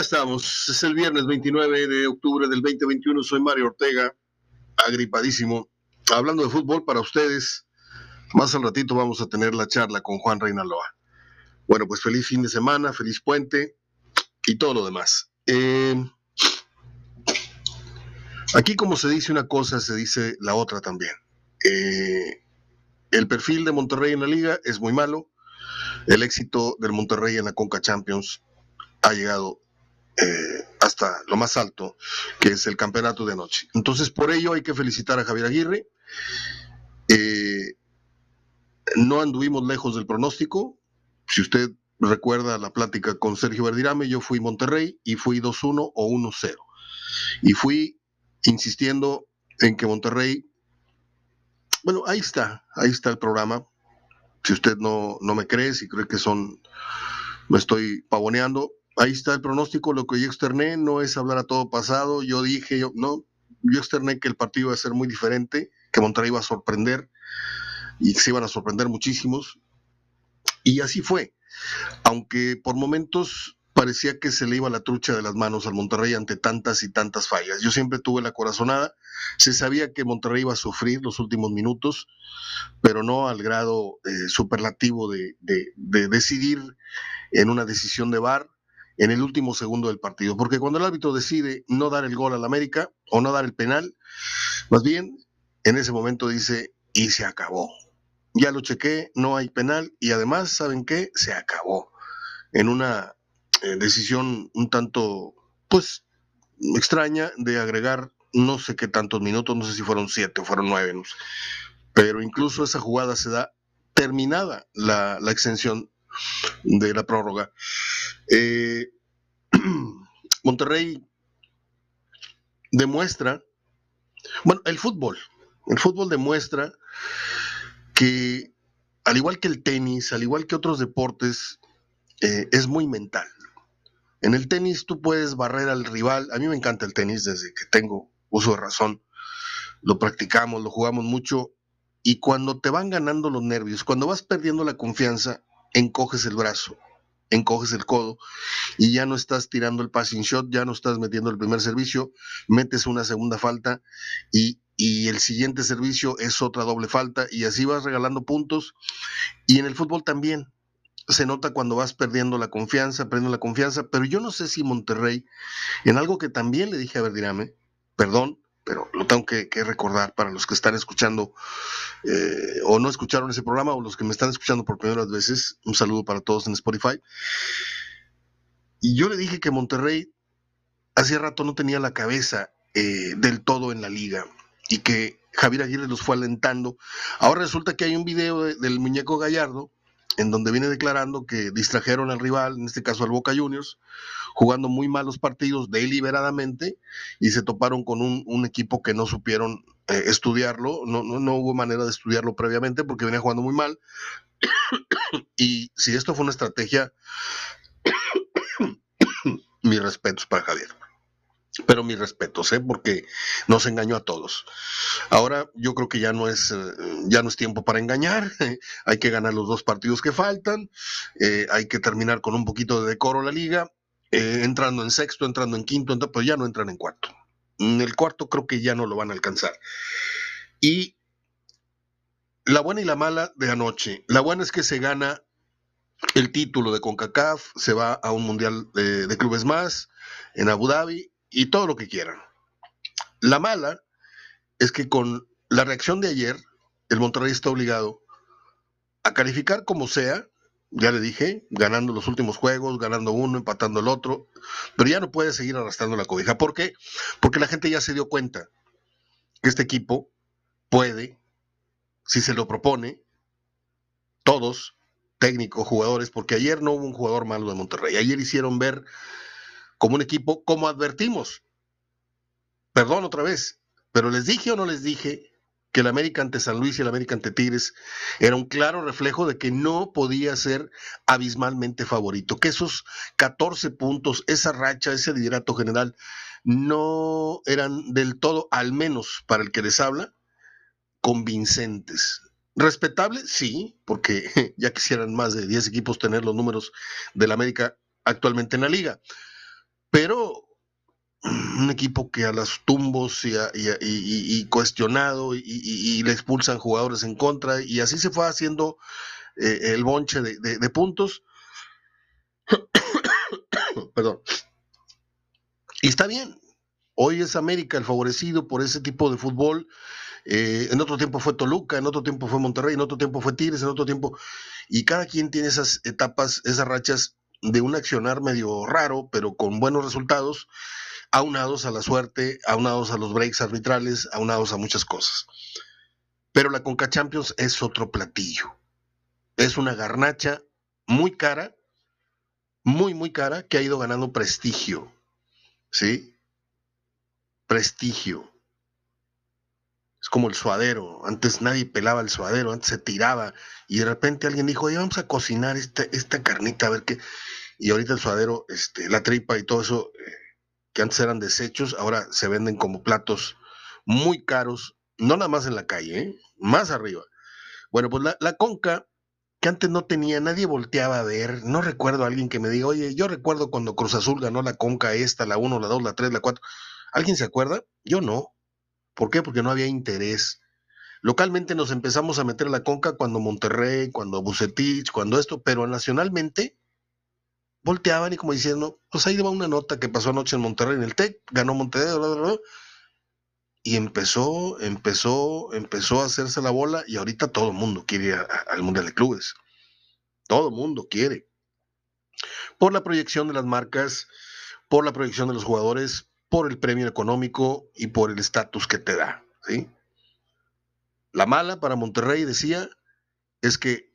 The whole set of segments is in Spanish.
estamos. Es el viernes 29 de octubre del 2021. Soy Mario Ortega, agripadísimo. Hablando de fútbol para ustedes. Más al ratito vamos a tener la charla con Juan Reinaloa. Bueno, pues feliz fin de semana, feliz puente y todo lo demás. Eh, aquí como se dice una cosa, se dice la otra también. Eh, el perfil de Monterrey en la liga es muy malo. El éxito del Monterrey en la Conca Champions ha llegado eh, hasta lo más alto, que es el campeonato de anoche. Entonces, por ello hay que felicitar a Javier Aguirre. Eh, no anduvimos lejos del pronóstico. Si usted recuerda la plática con Sergio Verdirame, yo fui Monterrey y fui 2-1 o 1-0. Y fui insistiendo en que Monterrey, bueno, ahí está, ahí está el programa. Si usted no, no me cree, si cree que son, me estoy pavoneando, ahí está el pronóstico, lo que yo externé no es hablar a todo pasado, yo dije, yo, no, yo externé que el partido iba a ser muy diferente, que Monterrey iba a sorprender y que se iban a sorprender muchísimos, y así fue, aunque por momentos parecía que se le iba la trucha de las manos al Monterrey ante tantas y tantas fallas. Yo siempre tuve la corazonada, se sabía que Monterrey iba a sufrir los últimos minutos, pero no al grado eh, superlativo de, de, de decidir en una decisión de VAR en el último segundo del partido. Porque cuando el árbitro decide no dar el gol al América o no dar el penal, más bien en ese momento dice, y se acabó. Ya lo chequé, no hay penal y además, ¿saben qué? Se acabó. En una eh, decisión un tanto, pues, extraña de agregar no sé qué tantos minutos, no sé si fueron siete o fueron nueve, pero incluso esa jugada se da terminada la, la extensión de la prórroga. Eh, Monterrey demuestra, bueno, el fútbol, el fútbol demuestra que al igual que el tenis, al igual que otros deportes, eh, es muy mental. En el tenis tú puedes barrer al rival, a mí me encanta el tenis desde que tengo uso de razón, lo practicamos, lo jugamos mucho, y cuando te van ganando los nervios, cuando vas perdiendo la confianza, encoges el brazo, encoges el codo y ya no estás tirando el passing shot, ya no estás metiendo el primer servicio, metes una segunda falta y, y el siguiente servicio es otra doble falta y así vas regalando puntos. Y en el fútbol también se nota cuando vas perdiendo la confianza, perdiendo la confianza, pero yo no sé si Monterrey, en algo que también le dije a Verdirame, perdón, pero lo tengo que, recordar para los que están escuchando eh, o no escucharon ese programa o los que me están escuchando por primeras veces. Un saludo para todos en Spotify. Y yo le dije que Monterrey hacía rato no tenía la cabeza eh, del todo en la liga y que Javier Aguirre los fue alentando. Ahora resulta que hay un video del muñeco Gallardo en donde viene declarando que distrajeron al rival, en este caso al Boca Juniors, jugando muy malos partidos deliberadamente y se toparon con un, equipo que no supieron eh, estudiarlo, no, no, no, hubo manera de estudiarlo previamente porque venía jugando muy mal. y si esto fue una estrategia, mis respetos para Javier pero mis respetos, ¿eh? porque nos engañó a todos. Ahora yo creo que ya no es, eh, ya no es tiempo para engañar, hay que ganar los dos partidos que faltan, eh, hay que terminar con un poquito de decoro la liga, eh, entrando en sexto, entrando en quinto, pero ya no entran en cuarto. En el cuarto creo que ya no lo van a alcanzar. Y la buena y la mala de anoche. La buena es que se gana el título de CONCACAF, se va a un mundial de clubes más en Abu Dhabi y todo lo que quieran. La mala es que con la reacción de ayer, el Monterrey está obligado a calificar como sea, ya le dije, ganando los últimos juegos, ganando uno, empatando el otro, pero ya no puede seguir arrastrando la cobija. ¿Por qué? Porque la gente ya se dio cuenta que este equipo puede, si se lo propone, todos, técnicos, jugadores, porque ayer no hubo un jugador malo de Monterrey, ayer hicieron ver como un equipo, como advertimos. Perdón otra vez, pero les dije o no les dije que el América ante San Luis y el América ante Tigres era un claro reflejo de que no podía ser abismalmente favorito, que esos 14 puntos, esa racha, ese liderato general, no eran del todo, al menos para el que les habla, convincentes. Respetable, sí, porque ya quisieran más de 10 equipos tener los números del América actualmente en la liga pero un equipo que a los tumbos y, cuestionado y, le expulsan jugadores en contra y así se fue haciendo eh, el bonche de, puntos. Perdón. Y está bien. Hoy es América el favorecido por ese tipo de fútbol. Eh, en otro tiempo fue Toluca, en otro tiempo fue Monterrey, en otro tiempo fue Tigres, en otro tiempo. Y cada quien tiene esas etapas, esas rachas de un accionar medio raro, pero con buenos resultados aunados a la suerte, aunados a los breaks arbitrales, aunados a muchas cosas. Pero la Conca Champions es otro platillo. Es una garnacha muy cara, muy, muy cara, que ha ido ganando prestigio. ¿Sí? Prestigio. Es como el suadero. Antes nadie pelaba el suadero, antes se tiraba. Y de repente alguien dijo, oye, vamos a cocinar esta, esta carnita, a ver qué. Y ahorita el suadero, este, la tripa y todo eso. Eh, que antes eran desechos, ahora se venden como platos muy caros, no nada más en la calle, ¿eh? más arriba. Bueno, pues la, conca, que antes no tenía, nadie volteaba a ver, no recuerdo a alguien que me diga, oye, yo recuerdo cuando Cruz Azul ganó la conca esta, la 1, la 2, la 3, la 4. ¿Alguien se acuerda? Yo no. ¿Por qué? Porque no había interés. Localmente nos empezamos a meter la conca cuando Monterrey, cuando Bucetich, cuando esto, pero nacionalmente volteaban y como diciendo, pues ahí va una nota que pasó anoche en Monterrey en el TEC, ganó Monterrey, y empezó, empezó, empezó a hacerse la bola y ahorita todo el mundo quiere al Mundial de Clubes. Todo el mundo quiere. Por la proyección de las marcas, por la proyección de los jugadores, por el premio económico y por el estatus que te da. ¿sí? La mala para Monterrey, decía, es que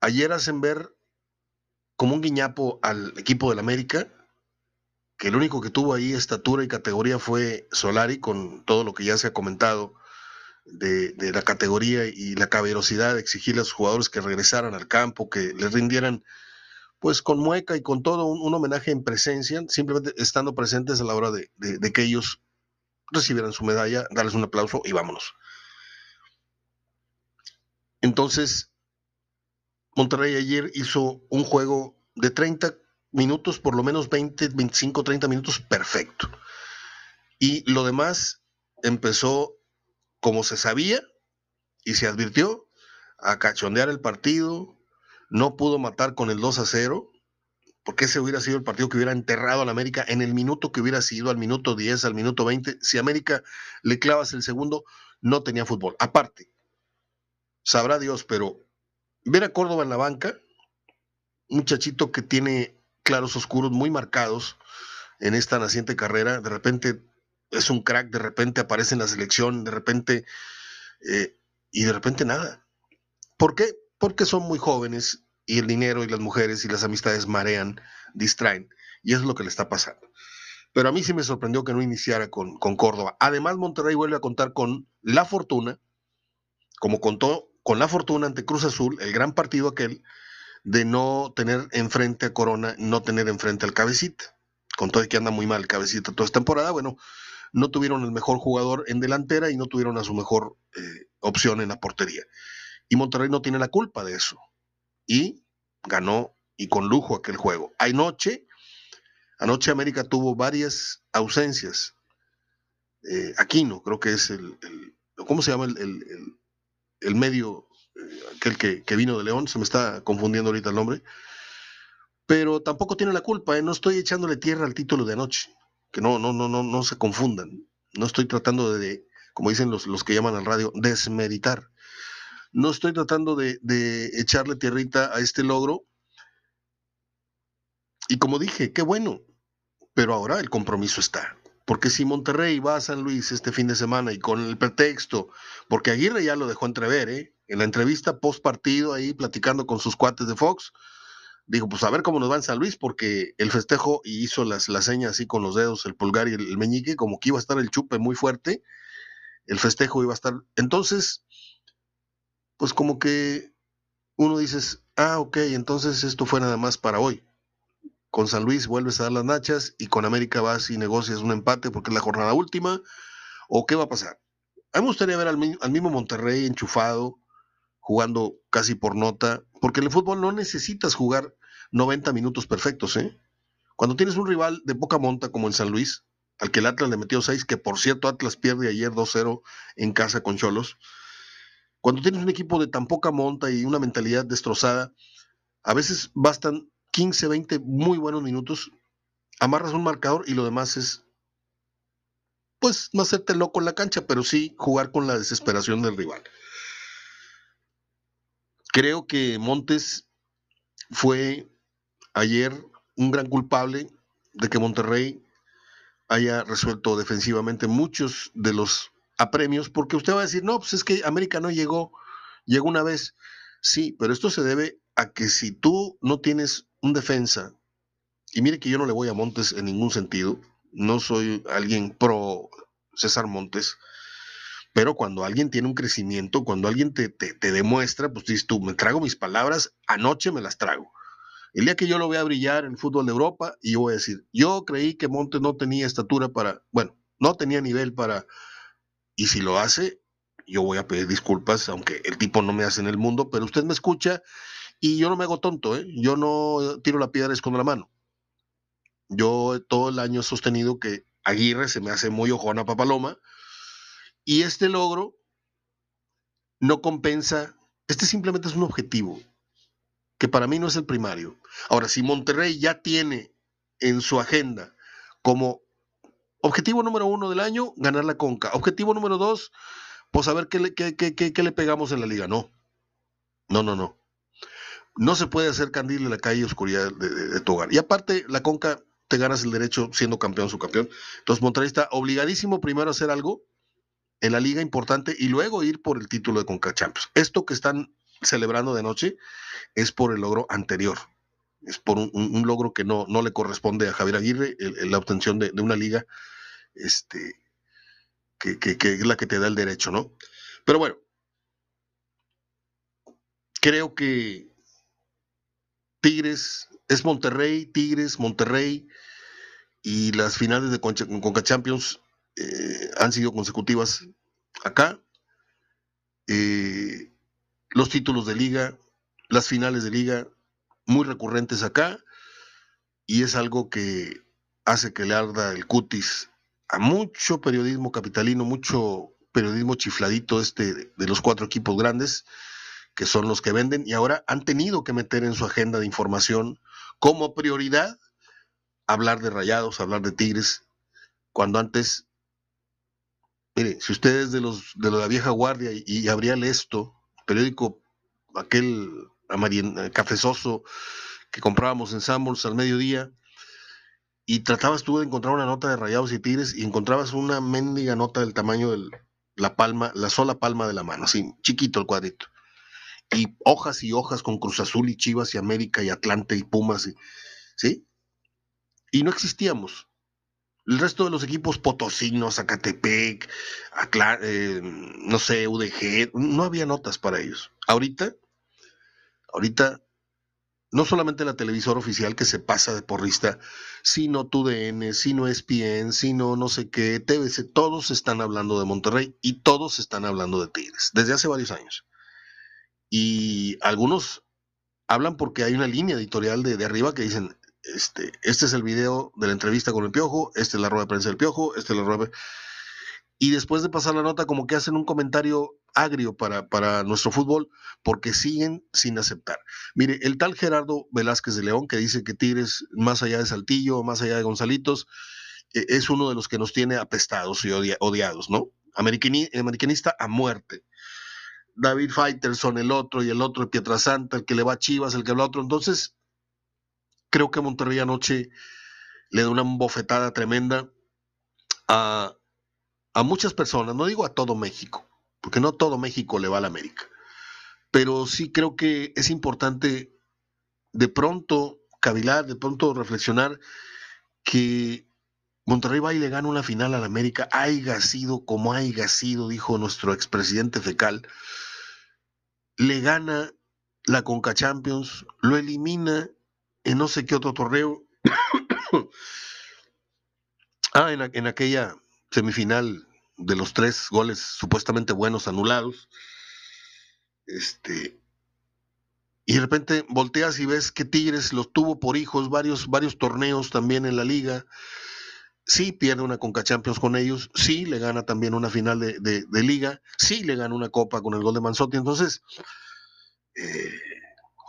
ayer hacen ver como un guiñapo al equipo del América, que el único que tuvo ahí estatura y categoría fue Solari, con todo lo que ya se ha comentado de, la categoría y la caballerosidad de exigirle a los jugadores que regresaran al campo, que les rindieran pues con mueca y con todo un, homenaje en presencia, simplemente estando presentes a la hora de, que ellos recibieran su medalla, darles un aplauso y vámonos. Entonces, Monterrey ayer hizo un juego de 30 minutos, por lo menos 20, 25, 30 minutos, perfecto. Y lo demás empezó como se sabía y se advirtió a cachondear el partido, no pudo matar con el 2 a 0, porque ese hubiera sido el partido que hubiera enterrado a la América en el minuto que hubiera sido, al minuto 10, al minuto 20. Si América le clavas el segundo, no tenía fútbol. Aparte, sabrá Dios, pero ver a Córdoba en la banca, un muchachito que tiene claros oscuros muy marcados en esta naciente carrera, de repente es un crack, de repente aparece en la selección, de repente, eh, y de repente nada. ¿Por qué? Porque son muy jóvenes y el dinero y las mujeres y las amistades marean, distraen, y eso es lo que le está pasando. Pero a mí sí me sorprendió que no iniciara con, con Córdoba. Además, Monterrey vuelve a contar con la fortuna, como contó con la fortuna ante Cruz Azul, el gran partido aquel, de no tener enfrente a Corona, no tener enfrente al Cabecita. Con todo que anda muy mal Cabecita toda esta temporada, bueno, no tuvieron el mejor jugador en delantera y no tuvieron a su mejor eh, opción en la portería. Y Monterrey no tiene la culpa de eso. Y ganó y con lujo aquel juego. Anoche, anoche América tuvo varias ausencias. Eh, Aquino, creo que es el, ¿cómo se llama el medio, eh, aquel que, vino de León, se me está confundiendo ahorita el nombre, pero tampoco tiene la culpa, ¿eh? no estoy echándole tierra al título de anoche, que no, no, no, no, no se confundan, no estoy tratando de, como dicen los, los que llaman al radio, desmeritar. No estoy tratando de, echarle tierrita a este logro. Y como dije, qué bueno, pero ahora el compromiso está. Porque si Monterrey va a San Luis este fin de semana y con el pretexto, porque Aguirre ya lo dejó entrever, ¿eh? en la entrevista post partido ahí platicando con sus cuates de Fox, dijo, pues a ver cómo nos va en San Luis, porque el festejo y hizo las, la señas así con los dedos, el pulgar y el, meñique, como que iba a estar el chupe muy fuerte, el festejo iba a estar. Entonces, pues como que uno dices, ah, ok, entonces esto fue nada más para hoy con San Luis vuelves a dar las nachas y con América vas y negocias un empate porque es la jornada última, o qué va a pasar. A mí me gustaría ver al, mismo Monterrey enchufado, jugando casi por nota, porque en el fútbol no necesitas jugar 90 minutos perfectos, ¿eh? Cuando tienes un rival de poca monta como en San Luis, al que el Atlas le metió 6, que por cierto Atlas pierde ayer 2-0 en casa con Cholos, cuando tienes un equipo de tan poca monta y una mentalidad destrozada, a veces bastan 15, 20 muy buenos minutos, amarras un marcador y lo demás es, pues, no hacerte loco en la cancha, pero sí jugar con la desesperación del rival. Creo que Montes fue ayer un gran culpable de que Monterrey haya resuelto defensivamente muchos de los apremios, porque usted va a decir, no, pues es que América no llegó, llegó una vez. Sí, pero esto se debe a que si tú no tienes un defensa, y mire que yo no le voy a Montes en ningún sentido, no soy alguien pro César Montes, pero cuando alguien tiene un crecimiento, cuando alguien te, te, demuestra, pues dices tú, me trago mis palabras, anoche me las trago. El día que yo lo vea brillar en el fútbol de Europa, y voy a decir, yo creí que Montes no tenía estatura para, bueno, no tenía nivel para, y si lo hace, yo voy a pedir disculpas, aunque el tipo no me hace en el mundo, pero usted me escucha y yo no me hago tonto, ¿eh? yo no tiro la piedra con la mano. Yo todo el año he sostenido que Aguirre se me hace muy ojona papaloma y este logro no compensa, este simplemente es un objetivo, que para mí no es el primario. Ahora, si Monterrey ya tiene en su agenda como objetivo número uno del año, ganar la conca. Objetivo número dos, pues a ver qué le, qué, le pegamos en la liga. No, no, no, no. No se puede hacer candil en la calle oscuridad de, de, tu hogar. Y aparte, la conca te ganas el derecho siendo campeón, subcampeón. Entonces, Monterrey está obligadísimo primero a hacer algo en la liga importante y luego ir por el título de Conca Champions. Esto que están celebrando de noche es por el logro anterior, es por un, logro que no, no le corresponde a Javier Aguirre, la obtención de, una liga este, que, es la que te da el derecho, ¿no? Pero bueno, creo que Tigres es Monterrey, Tigres, Monterrey y las finales de Conca Champions eh, han sido consecutivas acá. Eh, los títulos de liga, las finales de liga, muy recurrentes acá, y es algo que hace que le arda el cutis a mucho periodismo capitalino, mucho periodismo chifladito este de los cuatro equipos grandes, que son los que venden, y ahora han tenido que meter en su agenda de información como prioridad hablar de rayados, hablar de tigres, cuando antes, mire, si ustedes de los de la vieja guardia y, y esto, periódico aquel eh, cafezoso que comprábamos en Sambors al mediodía, y tratabas tú de encontrar una nota de Rayados y Tigres y encontrabas una mendiga nota del tamaño de la palma, la sola palma de la mano, así, chiquito el cuadrito. Y hojas y hojas con Cruz Azul y Chivas y América y Atlante y Pumas, y, ¿sí? Y no existíamos. El resto de los equipos potosinos, Zacatepec, eh, no sé, UDG, no había notas para ellos. Ahorita, ahorita, no solamente la televisora oficial que se pasa de porrista, sino TUDN, sino ESPN, sino no sé qué, TVC, todos están hablando de Monterrey y todos están hablando de Tigres, desde hace varios años. Y algunos hablan porque hay una línea editorial de, de arriba que dicen, este, este es el video de la entrevista con el Piojo, esta es la rueda de prensa del Piojo, este es la rueda de... Y después de pasar la nota, como que hacen un comentario agrio para, para nuestro fútbol, porque siguen sin aceptar. Mire, el tal Gerardo Velázquez de León, que dice que Tigres, más allá de Saltillo, más allá de Gonzalitos, eh, es uno de los que nos tiene apestados y odiados, ¿no? americanista a muerte. David Faitelson, el otro, y el otro, el Pietrasanta, el que le va a Chivas, el que habla otro. Entonces, creo que Monterrey anoche le da una bofetada tremenda a, muchas personas, no digo a todo México, porque no todo México le va a la América, pero sí creo que es importante de pronto cavilar, de pronto reflexionar que Monterrey va y le gana una final a la América, haya sido como haya sido, dijo nuestro expresidente fecal, le gana la Conca Champions, lo elimina en no sé qué otro torneo. ah, en, aquella semifinal de los tres goles supuestamente buenos anulados. Este. y de repente volteas y ves que Tigres los tuvo por hijos varios, varios torneos también en la liga. Sí pierde una Conca Champions con ellos, sí le gana también una final de, liga, sí le gana una copa con el gol de Manzotti. Entonces, eh,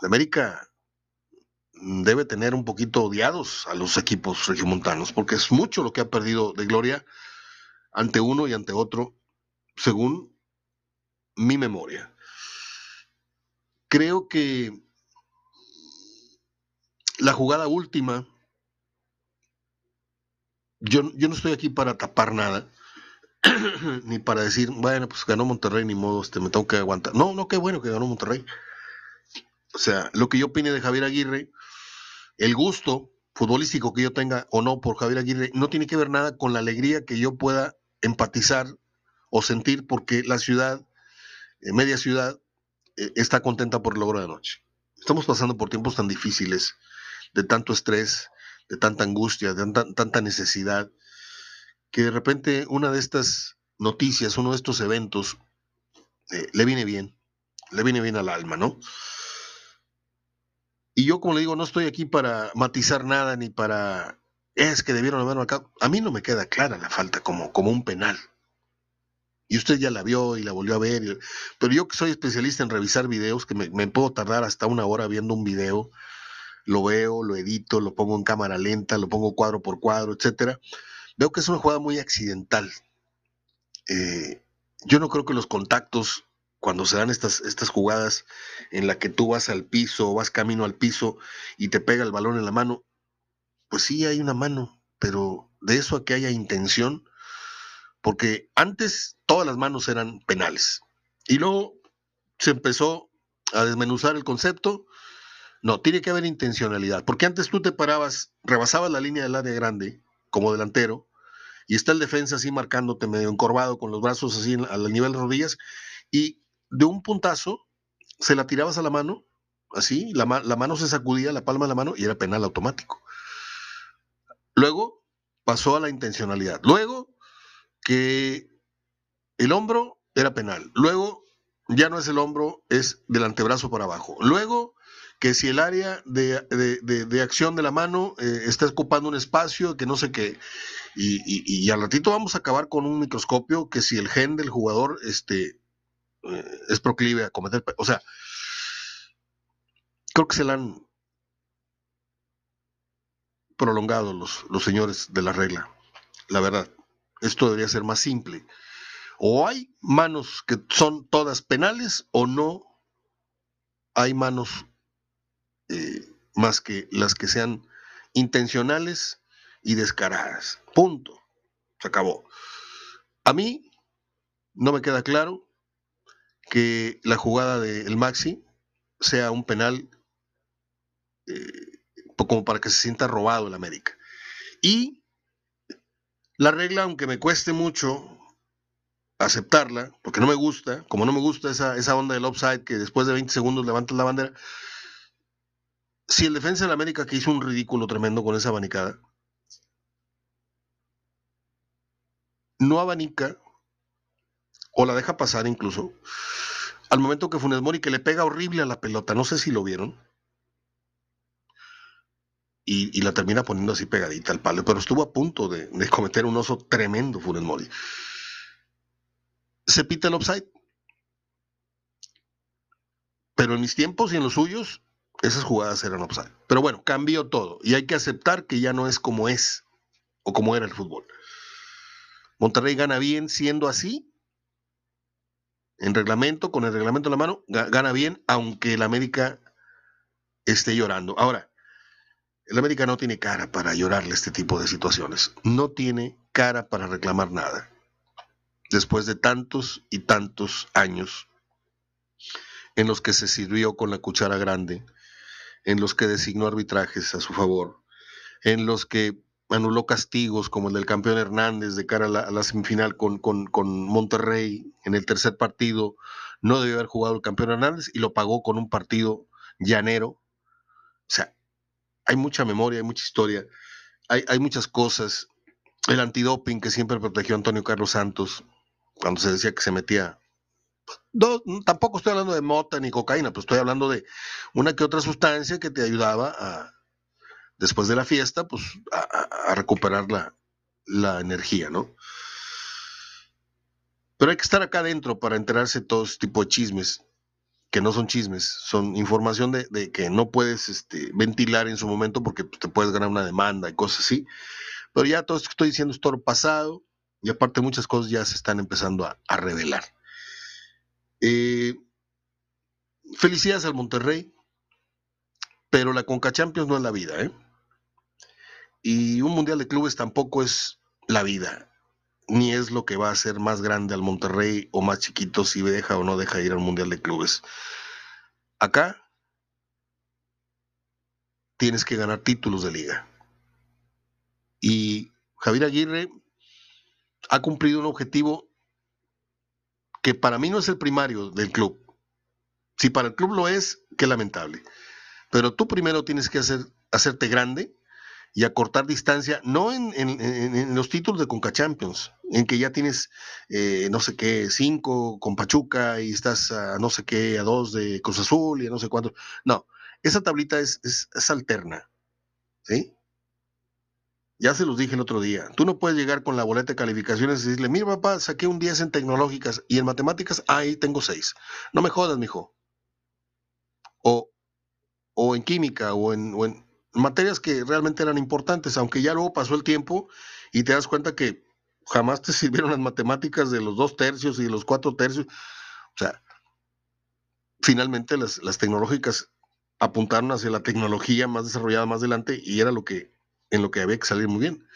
América debe tener un poquito odiados a los equipos regiomontanos, porque es mucho lo que ha perdido de gloria ante uno y ante otro, según mi memoria. Creo que la jugada última, yo, yo no estoy aquí para tapar nada, ni para decir, bueno, pues ganó Monterrey, ni modo, este, me tengo que aguantar. No, no, qué bueno que ganó Monterrey. O sea, lo que yo opine de Javier Aguirre, el gusto futbolístico que yo tenga o no por Javier Aguirre, no tiene que ver nada con la alegría que yo pueda empatizar o sentir porque la ciudad, eh, media ciudad, eh, está contenta por el logro de anoche. Estamos pasando por tiempos tan difíciles, de tanto estrés, de tanta angustia, de tanta, necesidad, que de repente una de estas noticias, uno de estos eventos, eh, le viene bien, le viene bien al alma, ¿no? Y yo, como le digo, no estoy aquí para matizar nada ni para. Es que debieron haberlo acá. A mí no me queda clara la falta como, como un penal. Y usted ya la vio y la volvió a ver. Pero yo que soy especialista en revisar videos, que me, puedo tardar hasta una hora viendo un video, lo veo, lo edito, lo pongo en cámara lenta, lo pongo cuadro por cuadro, etcétera. Veo que es una jugada muy accidental. Eh, yo no creo que los contactos cuando se dan estas, estas jugadas en la que tú vas al piso o vas camino al piso y te pega el balón en la mano, pues sí hay una mano, pero de eso a que haya intención, porque antes todas las manos eran penales y luego se empezó a desmenuzar el concepto. No, tiene que haber intencionalidad, porque antes tú te parabas, rebasabas la línea del área grande como delantero y está el defensa así marcándote medio encorvado con los brazos así al nivel de rodillas y de un puntazo, se la tirabas a la mano, así, la, mano se sacudía, la palma de la mano, y era penal automático. Luego pasó a la intencionalidad. Luego que el hombro era penal. Luego ya no es el hombro, es del antebrazo para abajo. Luego que si el área de, acción de la mano eh, está ocupando un espacio, que no sé qué. Y, y, al ratito vamos a acabar con un microscopio que si el gen del jugador este, es proclive a cometer. O sea, creo que se la han prolongado los, los señores de la regla. La verdad, esto debería ser más simple. O hay manos que son todas penales o no hay manos eh, más que las que sean intencionales y descaradas. Punto. Se acabó. A mí no me queda claro que la jugada del Maxi sea un penal eh, como para que se sienta robado el América. Y la regla, aunque me cueste mucho aceptarla, porque no me gusta, como no me gusta esa, esa onda del offside que después de 20 segundos levantas la bandera, si el defensa del América que hizo un ridículo tremendo con esa abanicada, no abanica o la deja pasar incluso, al momento que Funes Mori que le pega horrible a la pelota, no sé si lo vieron, y, la termina poniendo así pegadita al palo, pero estuvo a punto de, cometer un oso tremendo Funes Mori. Se pita el offside. Pero en mis tiempos y en los suyos, esas jugadas eran offside. Pero bueno, cambió todo y hay que aceptar que ya no es como es o como era el fútbol. Monterrey gana bien siendo así en reglamento, con el reglamento en la mano, gana bien, aunque el América esté llorando. Ahora, el América no tiene cara para llorarle este tipo de situaciones. No tiene cara para reclamar nada. Después de tantos y tantos años en los que se sirvió con la cuchara grande, en los que designó arbitrajes a su favor, en los que anuló castigos como el del campeón Hernández de cara a la, semifinal con, con, Monterrey en el tercer partido. No debió haber jugado el campeón Hernández y lo pagó con un partido llanero. O sea, hay mucha memoria, hay mucha historia, hay, muchas cosas. El antidoping que siempre protegió a Antonio Carlos Santos cuando se decía que se metía tampoco estoy hablando de mota ni cocaína, pues estoy hablando de una que otra sustancia que te ayudaba a, después de la fiesta, pues a, recuperar la, la, energía, ¿no? Pero hay que estar acá adentro para enterarse de todo ese tipo de chismes, que no son chismes, son información de, que no puedes este, ventilar en su momento porque pues, te puedes ganar una demanda y cosas así. Pero ya todo esto que estoy diciendo es todo pasado y aparte muchas cosas ya se están empezando a, revelar. Eh, felicidades al Monterrey, pero la Conca Champions no es la vida, ¿eh? Y un Mundial de Clubes tampoco es la vida, ni es lo que va a hacer más grande al Monterrey o más chiquito si deja o no deja ir al Mundial de Clubes. Acá tienes que ganar títulos de liga. Y Javier Aguirre ha cumplido un objetivo que para mí no es el primario del club. Si para el club lo es, qué lamentable. Pero tú primero tienes que hacer, hacerte grande y acortar distancia, no en, los títulos de Conca Champions, en que ya tienes eh, no sé qué, cinco con Pachuca y estás a no sé qué, a dos de Cruz Azul y a no sé cuánto. No, esa tablita es, es, es alterna. ¿Sí? Ya se los dije el otro día. Tú no puedes llegar con la boleta de calificaciones y decirle, mira papá, saqué un 10 en tecnológicas y en matemáticas, ahí tengo 6. No me jodas, mijo. O, o en química o en, o en materias que realmente eran importantes, aunque ya luego pasó el tiempo y te das cuenta que jamás te sirvieron las matemáticas de los dos tercios y de los cuatro tercios. O sea, finalmente las, las tecnológicas apuntaron hacia la tecnología más desarrollada más adelante y era lo que en lo que había que salir muy bien.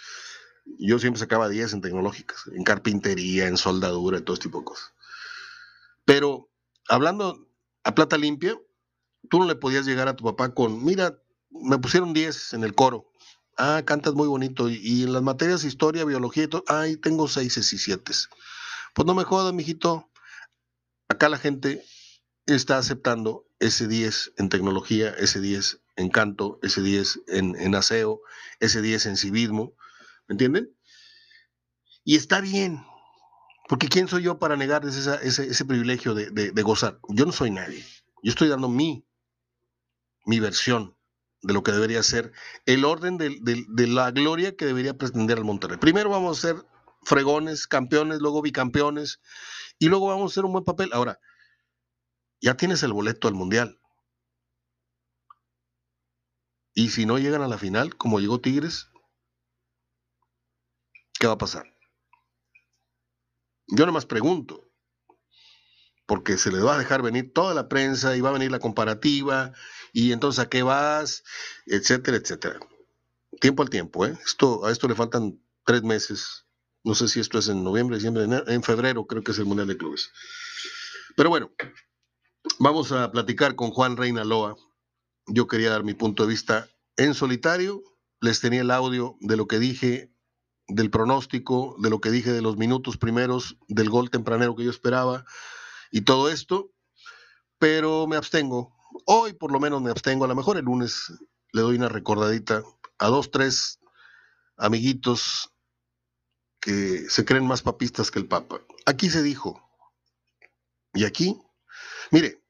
Yo siempre sacaba 10 en tecnológicas, en carpintería, en soldadura, todo este tipo de cosas. Pero hablando a plata limpia, tú no le podías llegar a tu papá con, mira, me pusieron 10 en el coro. Ah, cantas muy bonito. Y, en las materias historia, biología y todo, ay, tengo 6 y 7. Pues no me jodas, mijito. Acá la gente está aceptando ese 10 en tecnología, ese 10 en canto, ese 10 en, aseo, ese 10 en civismo, ¿me entienden? Y está bien, porque ¿quién soy yo para negarles ese, privilegio de, gozar? Yo no soy nadie, yo estoy dando mi, mi versión de lo que debería ser el orden de, de la gloria que debería pretender el Monterrey. Primero vamos a ser fregones, campeones, luego bicampeones, y luego vamos a hacer un buen papel. Ahora, ya tienes el boleto al Mundial. Y si no llegan a la final, como llegó Tigres, ¿qué va a pasar? Yo nomás pregunto, porque se les va a dejar venir toda la prensa y va a venir la comparativa, y entonces a qué vas, etcétera, etcétera. Tiempo al tiempo, ¿eh? Esto, a esto le faltan tres meses. No sé si esto es en noviembre, diciembre, en febrero, creo que es el Mundial de Clubes. Pero bueno, vamos a platicar con Juan Reina Loa, yo quería dar mi punto de vista en solitario. Les tenía el audio de lo que dije del pronóstico, de lo que dije de los minutos primeros, del gol tempranero que yo esperaba y todo esto, pero me abstengo. Hoy por lo menos me abstengo, a lo mejor el lunes le doy una recordadita a dos, tres amiguitos que se creen más papistas que el Papa. Aquí se dijo, y aquí, mire,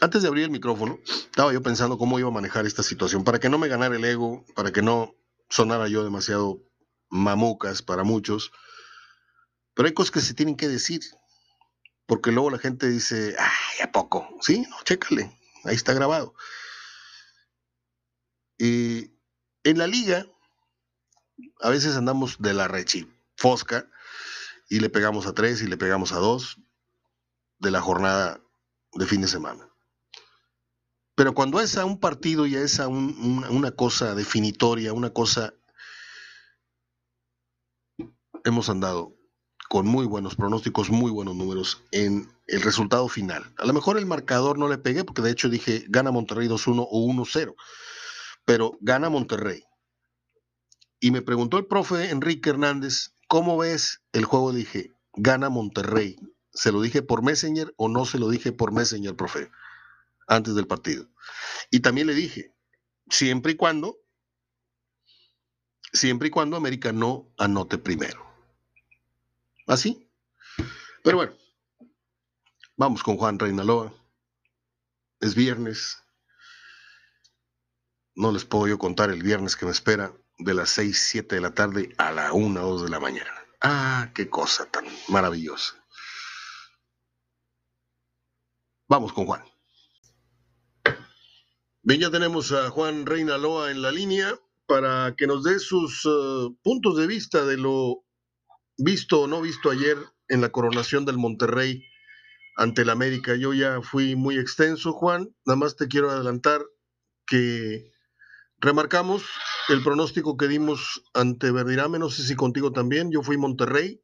antes de abrir el micrófono, estaba yo pensando cómo iba a manejar esta situación, para que no me ganara el ego, para que no sonara yo demasiado mamucas para muchos. Pero hay cosas que se tienen que decir, porque luego la gente dice, ay, ¿a poco? Sí, no, chécale, ahí está grabado. Y en la liga, a veces andamos de la rechi fosca y le pegamos a tres y le pegamos a dos de la jornada de fin de semana. Pero cuando es a un partido y es a una cosa definitoria, una cosa, hemos andado con muy buenos pronósticos, muy buenos números en el resultado final. A lo mejor el marcador no le pegué, porque de hecho dije gana Monterrey 2-1 o 1-0, pero gana Monterrey. Y me preguntó el profe Enrique Hernández, ¿cómo ves el juego? Dije, gana Monterrey. ¿Se lo dije por Messenger o no se lo dije por Messenger, profe? antes del partido. Y también le dije, siempre y cuando, siempre y cuando América no anote primero. Así. Pero bueno, Vamos con Juan Reinaloa. Es viernes. No les puedo yo contar el viernes que me espera de las 6, 7 de la tarde a la 1 o 2 de la mañana. Ah, qué cosa tan maravillosa. Vamos con Juan. Bien, ya tenemos a Juan Reinaloa en la línea para que nos dé sus uh, puntos de vista de lo visto o no visto ayer en la coronación del Monterrey ante el América. Yo ya fui muy extenso, Juan. Nada más te quiero adelantar que remarcamos el pronóstico que dimos ante Verdirame, no sé si contigo también. Yo fui Monterrey.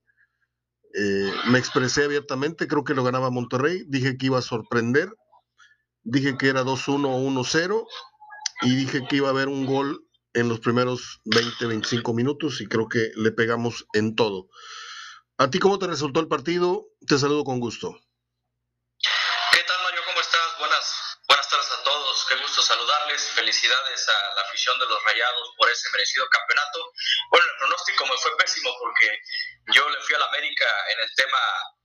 Eh, me expresé abiertamente, creo que lo ganaba Monterrey. Dije que iba a sorprender. Dije que era 2-1 o 1-0. Y dije que iba a haber un gol en los primeros 20, 25 minutos. Y creo que le pegamos en todo. ¿A ti cómo te resultó el partido? Te saludo con gusto. ¿Qué tal, Mario? ¿Cómo estás? Buenas, buenas tardes a todos. Qué gusto saludarles. Felicidades a la afición de los Rayados por ese merecido campeonato. Bueno, el pronóstico me fue pésimo porque yo le fui a la América en el tema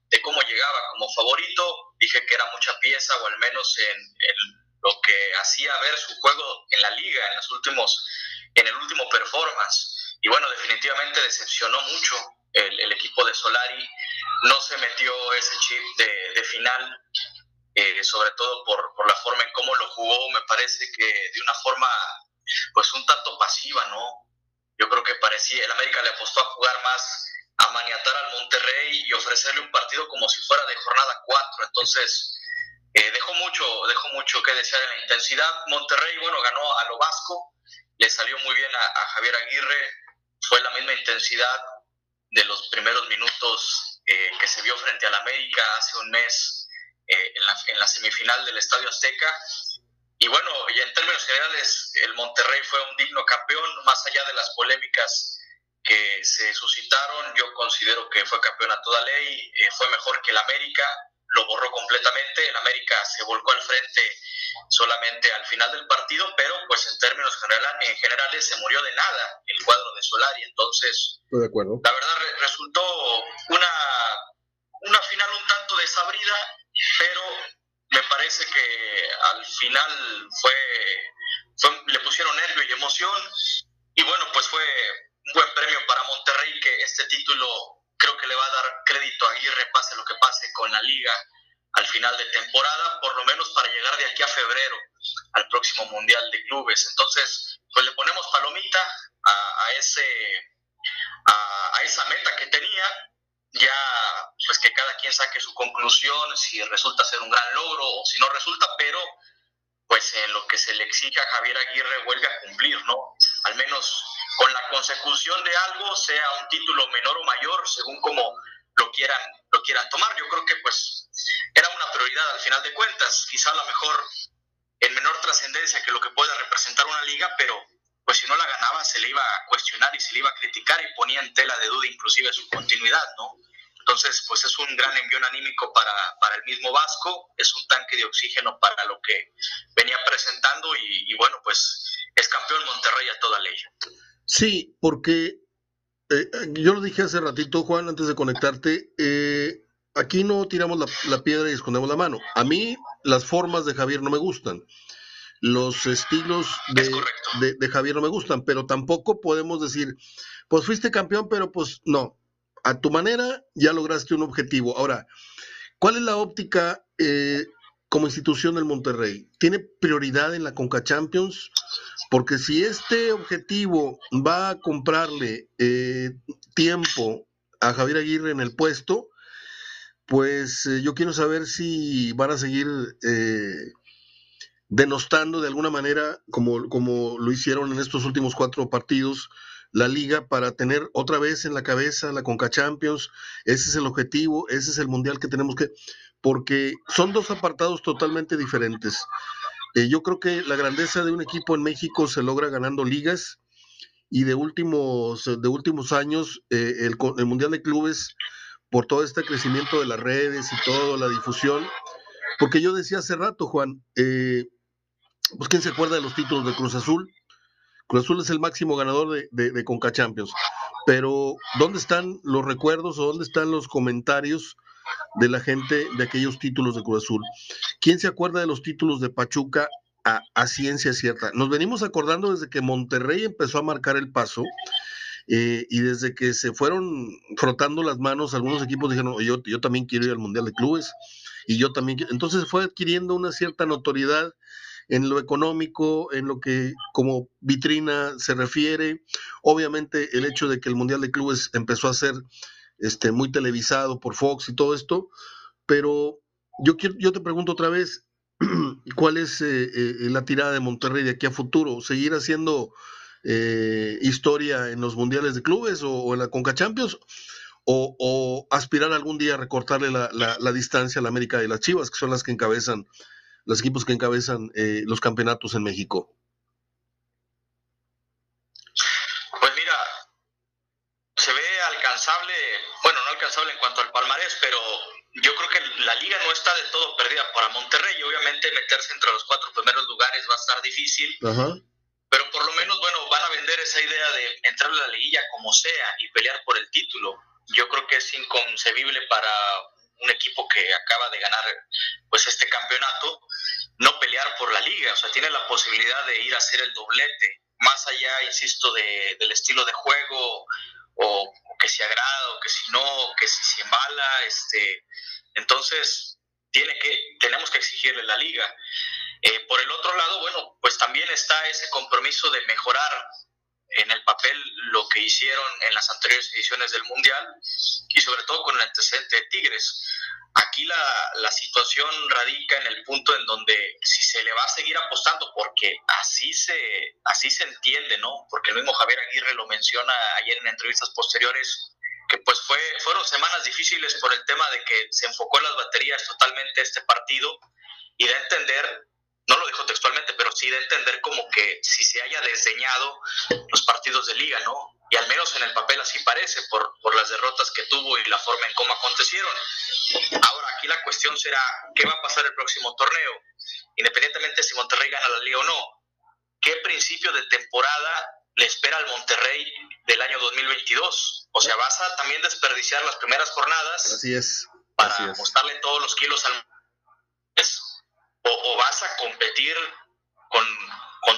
de cómo llegaba como favorito. Dije que era mucha pieza, o al menos en, en lo que hacía ver su juego en la liga, en los últimos, en el último performance. Y bueno, definitivamente decepcionó mucho el, equipo de Solari no se metió ese chip de, final, eh, sobre todo por, por, la forma en cómo lo jugó, me parece que de una forma pues un tanto pasiva, ¿no? Yo creo que parecía, el América le apostó a jugar más, a maniatar al Monterrey y ofrecerle un partido como si fuera de jornada 4, entonces eh, dejó mucho, dejó mucho que desear en la intensidad. Monterrey, bueno, ganó a lo vasco, le salió muy bien a, Javier Aguirre, fue la misma intensidad, de los primeros minutos eh, que se vio frente al América hace un mes eh, en, la, en, la, semifinal del Estadio Azteca. Y bueno, y en términos generales, el Monterrey fue un digno campeón, más allá de las polémicas que se suscitaron, yo considero que fue campeón a toda ley, eh, fue mejor que el América, lo borró completamente, el América se volcó al frente solamente al final del partido, pero pues en términos general, en generales se murió de nada el cuadro de Solari, entonces de acuerdo. la verdad resultó una, una final un tanto desabrida, pero me parece que al final fue, fue le pusieron nervio y emoción. Y bueno, pues fue un buen premio para Monterrey que este título creo que le va a dar crédito a Aguirre, pase lo que pase con la liga al final de temporada, por lo menos para llegar de aquí a febrero al próximo Mundial de Clubes. Entonces, pues le ponemos palomita a, ese, a, esa meta que tenía, ya pues que cada quien saque su conclusión, si resulta ser un gran logro o si no resulta, pero pues en lo que se le exige a Javier Aguirre vuelve a cumplir, ¿no? Al menos con la consecución de algo, sea un título menor o mayor, según como lo quieran, lo quieran tomar. Yo creo que pues era una prioridad al final de cuentas, quizá a lo mejor en menor trascendencia que lo que pueda representar una liga, pero pues si no la ganaba se le iba a cuestionar y se le iba a criticar y ponía en tela de duda inclusive su continuidad, ¿no? Entonces, pues es un gran envío anímico para, para el mismo Vasco, es un tanque de oxígeno para lo que venía presentando y, y bueno, pues es campeón Monterrey a toda ley. Sí, porque eh, yo lo dije hace ratito, Juan, antes de conectarte, eh, aquí no tiramos la, la, piedra y escondemos la mano. A mí las formas de Javier no me gustan, los estilos de, de, de, Javier no me gustan, pero tampoco podemos decir, pues fuiste campeón, pero pues no, a tu manera ya lograste un objetivo. Ahora, ¿cuál es la óptica eh, como institución del Monterrey? ¿Tiene prioridad en la Conca Champions? Porque si este objetivo va a comprarle eh, tiempo a Javier Aguirre en el puesto, pues eh, yo quiero saber si van a seguir eh, denostando de alguna manera, como, como lo hicieron en estos últimos cuatro partidos, la liga para tener otra vez en la cabeza la Conca Champions. Ese es el objetivo, ese es el mundial que tenemos que, porque son dos apartados totalmente diferentes. Eh, yo creo que la grandeza de un equipo en México se logra ganando ligas y de últimos, de últimos años eh, el, el, Mundial de Clubes, por todo este crecimiento de las redes y toda la difusión, porque yo decía hace rato, Juan, eh, pues quién se acuerda de los títulos de Cruz Azul. Cruz Azul es el máximo ganador de, de, de Conca Champions, pero ¿dónde están los recuerdos o dónde están los comentarios de la gente de aquellos títulos de Cruz Azul. ¿Quién se acuerda de los títulos de Pachuca a, ciencia cierta? Nos venimos acordando desde que Monterrey empezó a marcar el paso eh, y desde que se fueron frotando las manos, algunos equipos dijeron, yo, yo también quiero ir al Mundial de Clubes, y yo también Entonces fue adquiriendo una cierta notoriedad en lo económico, en lo que como vitrina se refiere. Obviamente el hecho de que el Mundial de Clubes empezó a ser este, muy televisado por Fox y todo esto, pero yo, quiero, yo te pregunto otra vez, ¿cuál es eh, eh, la tirada de Monterrey de aquí a futuro? ¿Seguir haciendo eh, historia en los mundiales de clubes o, en la Conca Champions, o, aspirar algún día a recortarle la, distancia a la América y las Chivas, que son las que encabezan, los equipos que encabezan los campeonatos en México. Pues mira, se ve alcanzable, alcanzable en cuanto al palmarés, pero yo creo que la liga no está del todo perdida para Monterrey. Obviamente meterse entre los cuatro primeros lugares va a estar difícil. Ajá pero por lo menos, bueno, van a vender esa idea de entrar a la liguilla como sea y pelear por el título. Yo creo que es inconcebible para un equipo que acaba de ganar pues este campeonato no pelear por la liga, o sea, tiene la posibilidad de ir a hacer el doblete, más allá, insisto, de, del estilo de juego o, que si agrada o que si no, que si se embala, este, entonces tiene que, tenemos que exigirle la liga. Eh, por el otro lado, bueno, pues también está ese compromiso de mejorar en el papel lo que hicieron en las anteriores ediciones del Mundial y sobre todo con el antecedente de Tigres. Aquí la, la, situación radica en el punto en donde si se le va a seguir apostando, porque así se, así se entiende, ¿no? Porque el mismo Javier Aguirre lo menciona ayer en entrevistas posteriores, que pues fue, fueron semanas difíciles por el tema de que se enfocó en las baterías totalmente este partido y de entender no lo dijo textualmente, pero sí de entender como que si se haya desdeñado los partidos de liga, ¿no? Y al menos en el papel así parece, por, por las derrotas que tuvo y la forma en cómo acontecieron. Ahora, aquí la cuestión será, ¿qué va a pasar el próximo torneo? Independientemente si Monterrey gana la liga o no, ¿qué principio de temporada le espera al Monterrey del año 2022? O sea, vas a también desperdiciar las primeras jornadas. Así es. Para mostrarle todos los kilos al o, vas a competir con,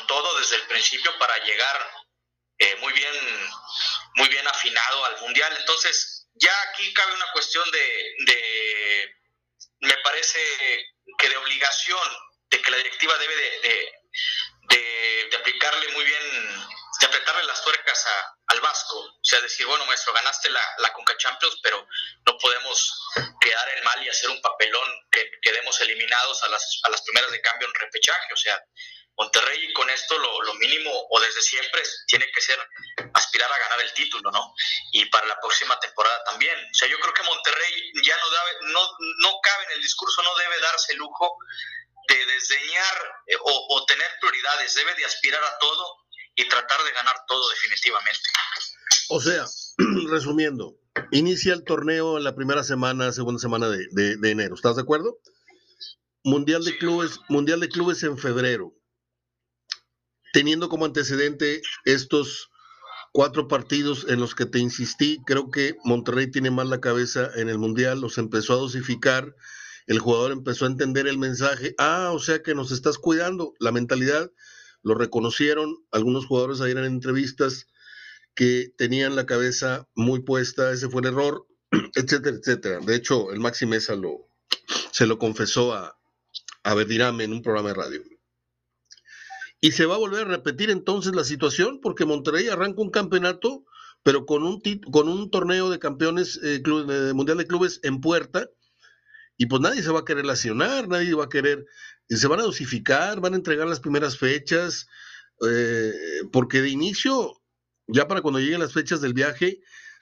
todo desde el principio para llegar eh, muy bien muy bien afinado al mundial entonces ya aquí cabe una cuestión de, de me parece que de obligación de que la directiva debe de, de aplicarle muy bien de apretarle las tuercas al Vasco. O sea, decir, bueno, maestro, ganaste la, la Conca Champions, pero no podemos quedar en mal y hacer un papelón que quedemos eliminados a las, a las primeras de cambio en repechaje. O sea, Monterrey con esto lo, lo, mínimo o desde siempre tiene que ser aspirar a ganar el título, ¿no? Y para la próxima temporada también. O sea, yo creo que Monterrey ya no, debe, no, no cabe en el discurso, no debe darse lujo de desdeñar eh, o, o tener prioridades, debe de aspirar a todo y tratar de ganar todo definitivamente. O sea, resumiendo, inicia el torneo en la primera semana, segunda semana de, de, enero, ¿estás de acuerdo? Mundial de clubes, mundial de clubes en febrero. Teniendo como antecedente estos cuatro partidos en los que te insistí, creo que Monterrey tiene más la cabeza en el mundial, los empezó a dosificar, el jugador empezó a entender el mensaje, ah, o sea que nos estás cuidando, la mentalidad lo reconocieron algunos jugadores ayer en entrevistas que tenían la cabeza muy puesta, ese fue el error, etcétera, etcétera. De hecho, el Maxi Mesa lo, se lo confesó a, a Verdirame en un programa de radio. Y se va a volver a repetir entonces la situación porque Monterrey arranca un campeonato, pero con un, con un torneo de campeones eh, mundial de clubes en puerta, y pues nadie se va a querer relacionar, nadie va a querer se van a dosificar, van a entregar las primeras fechas, eh, porque de inicio, ya para cuando lleguen las fechas del viaje,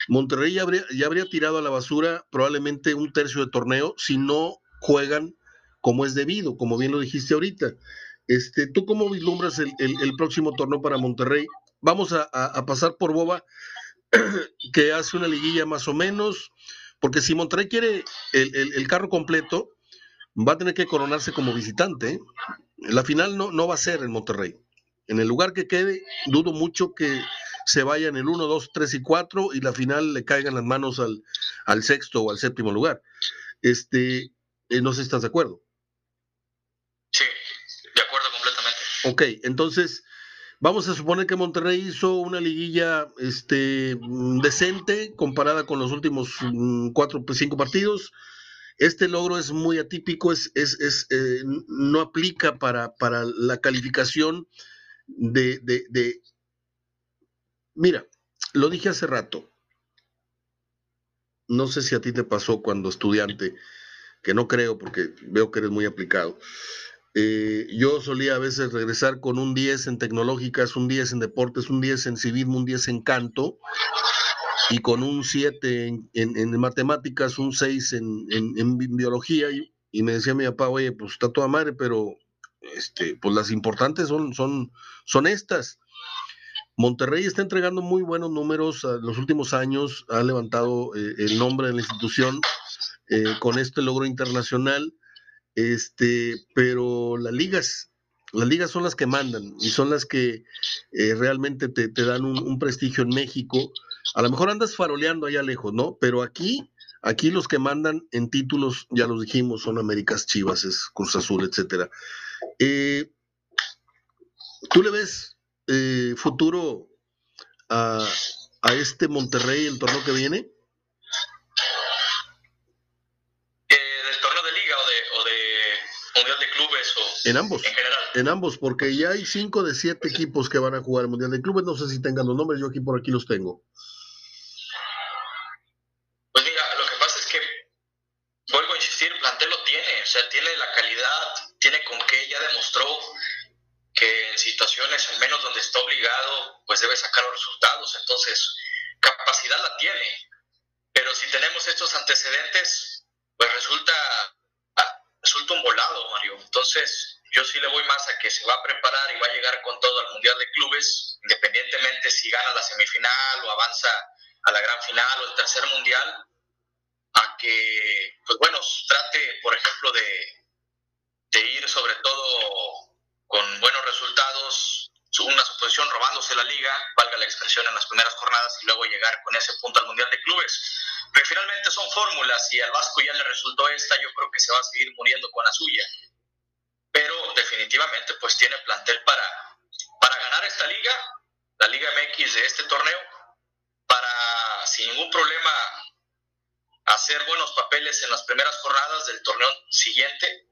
Monterrey ya habría, ya habría tirado a la basura probablemente un tercio de torneo si no juegan como es debido, como bien lo dijiste ahorita. Este, ¿Tú cómo vislumbras el, próximo torneo para Monterrey? Vamos a, pasar por Boba, que hace una liguilla más o menos, porque si Monterrey quiere el carro completo, va a tener que coronarse como visitante. ¿eh? La final no, no va a ser en Monterrey. En el lugar que quede, dudo mucho que se vaya en el 1, 2, 3 y 4 y la final le caiga en las manos al, al sexto o al séptimo lugar. Este, eh, no sé si estás de acuerdo. Sí, de acuerdo completamente. Ok, entonces vamos a suponer que Monterrey hizo una liguilla este, mm, decente comparada con los últimos mm, cuatro, pues, cinco partidos. Este logro es muy atípico, es, es, eh, no aplica para, para la calificación de, de, de... Mira, lo dije hace rato, no sé si a ti te pasó cuando estudiante, que no creo porque veo que eres muy aplicado. Eh, yo solía a veces regresar con un 10 en tecnológicas, un 10 en deportes, un 10 en civismo, un 10 en canto, y con un 7 en, matemáticas, un 6 en, biología, y, me decía mi papá, oye, pues está toda madre, pero este, pues las importantes son, son, son estas. Monterrey está entregando muy buenos números en los últimos años, ha levantado eh, el nombre de la institución eh, con este logro internacional, este, pero las ligas, las ligas son las que mandan y son las que eh, realmente te, dan un, prestigio en México. A lo mejor andas faroleando allá lejos, ¿no? Pero aquí, aquí los que mandan en títulos, ya los dijimos, son Américas Chivas, es Cruz Azul, etcétera. ¿Tú le ves eh, futuro a, este Monterrey el torneo que viene? En ambos. En general. En ambos, porque ya hay cinco de siete equipos que van a jugar el Mundial de Clubes. No sé si tengan los nombres, yo aquí por aquí los tengo. Pues mira, lo que pasa es que, vuelvo a insistir, el plantel lo tiene, o sea, tiene la calidad, tiene con qué, ya demostró que en situaciones al menos donde está obligado, pues debe sacar los resultados. Entonces, capacidad la tiene. Pero si tenemos estos antecedentes, pues resulta, resulta un volado, Mario. Entonces, yo sí le voy más a que se va a preparar y va a llegar con todo al Mundial de Clubes, independientemente si gana la semifinal o avanza a la gran final o el tercer Mundial, a que, pues bueno, trate, por ejemplo, de, ir sobre todo con buenos resultados, una suposición robándose la liga, valga la expresión en las primeras jornadas, y luego llegar con ese punto al Mundial de Clubes. Pero finalmente son fórmulas y al Vasco ya le resultó esta, yo creo que se va a seguir muriendo con la suya. Pero definitivamente pues tiene plantel para, para ganar esta liga, la Liga MX de este torneo, para sin ningún problema hacer buenos papeles en las primeras jornadas del torneo siguiente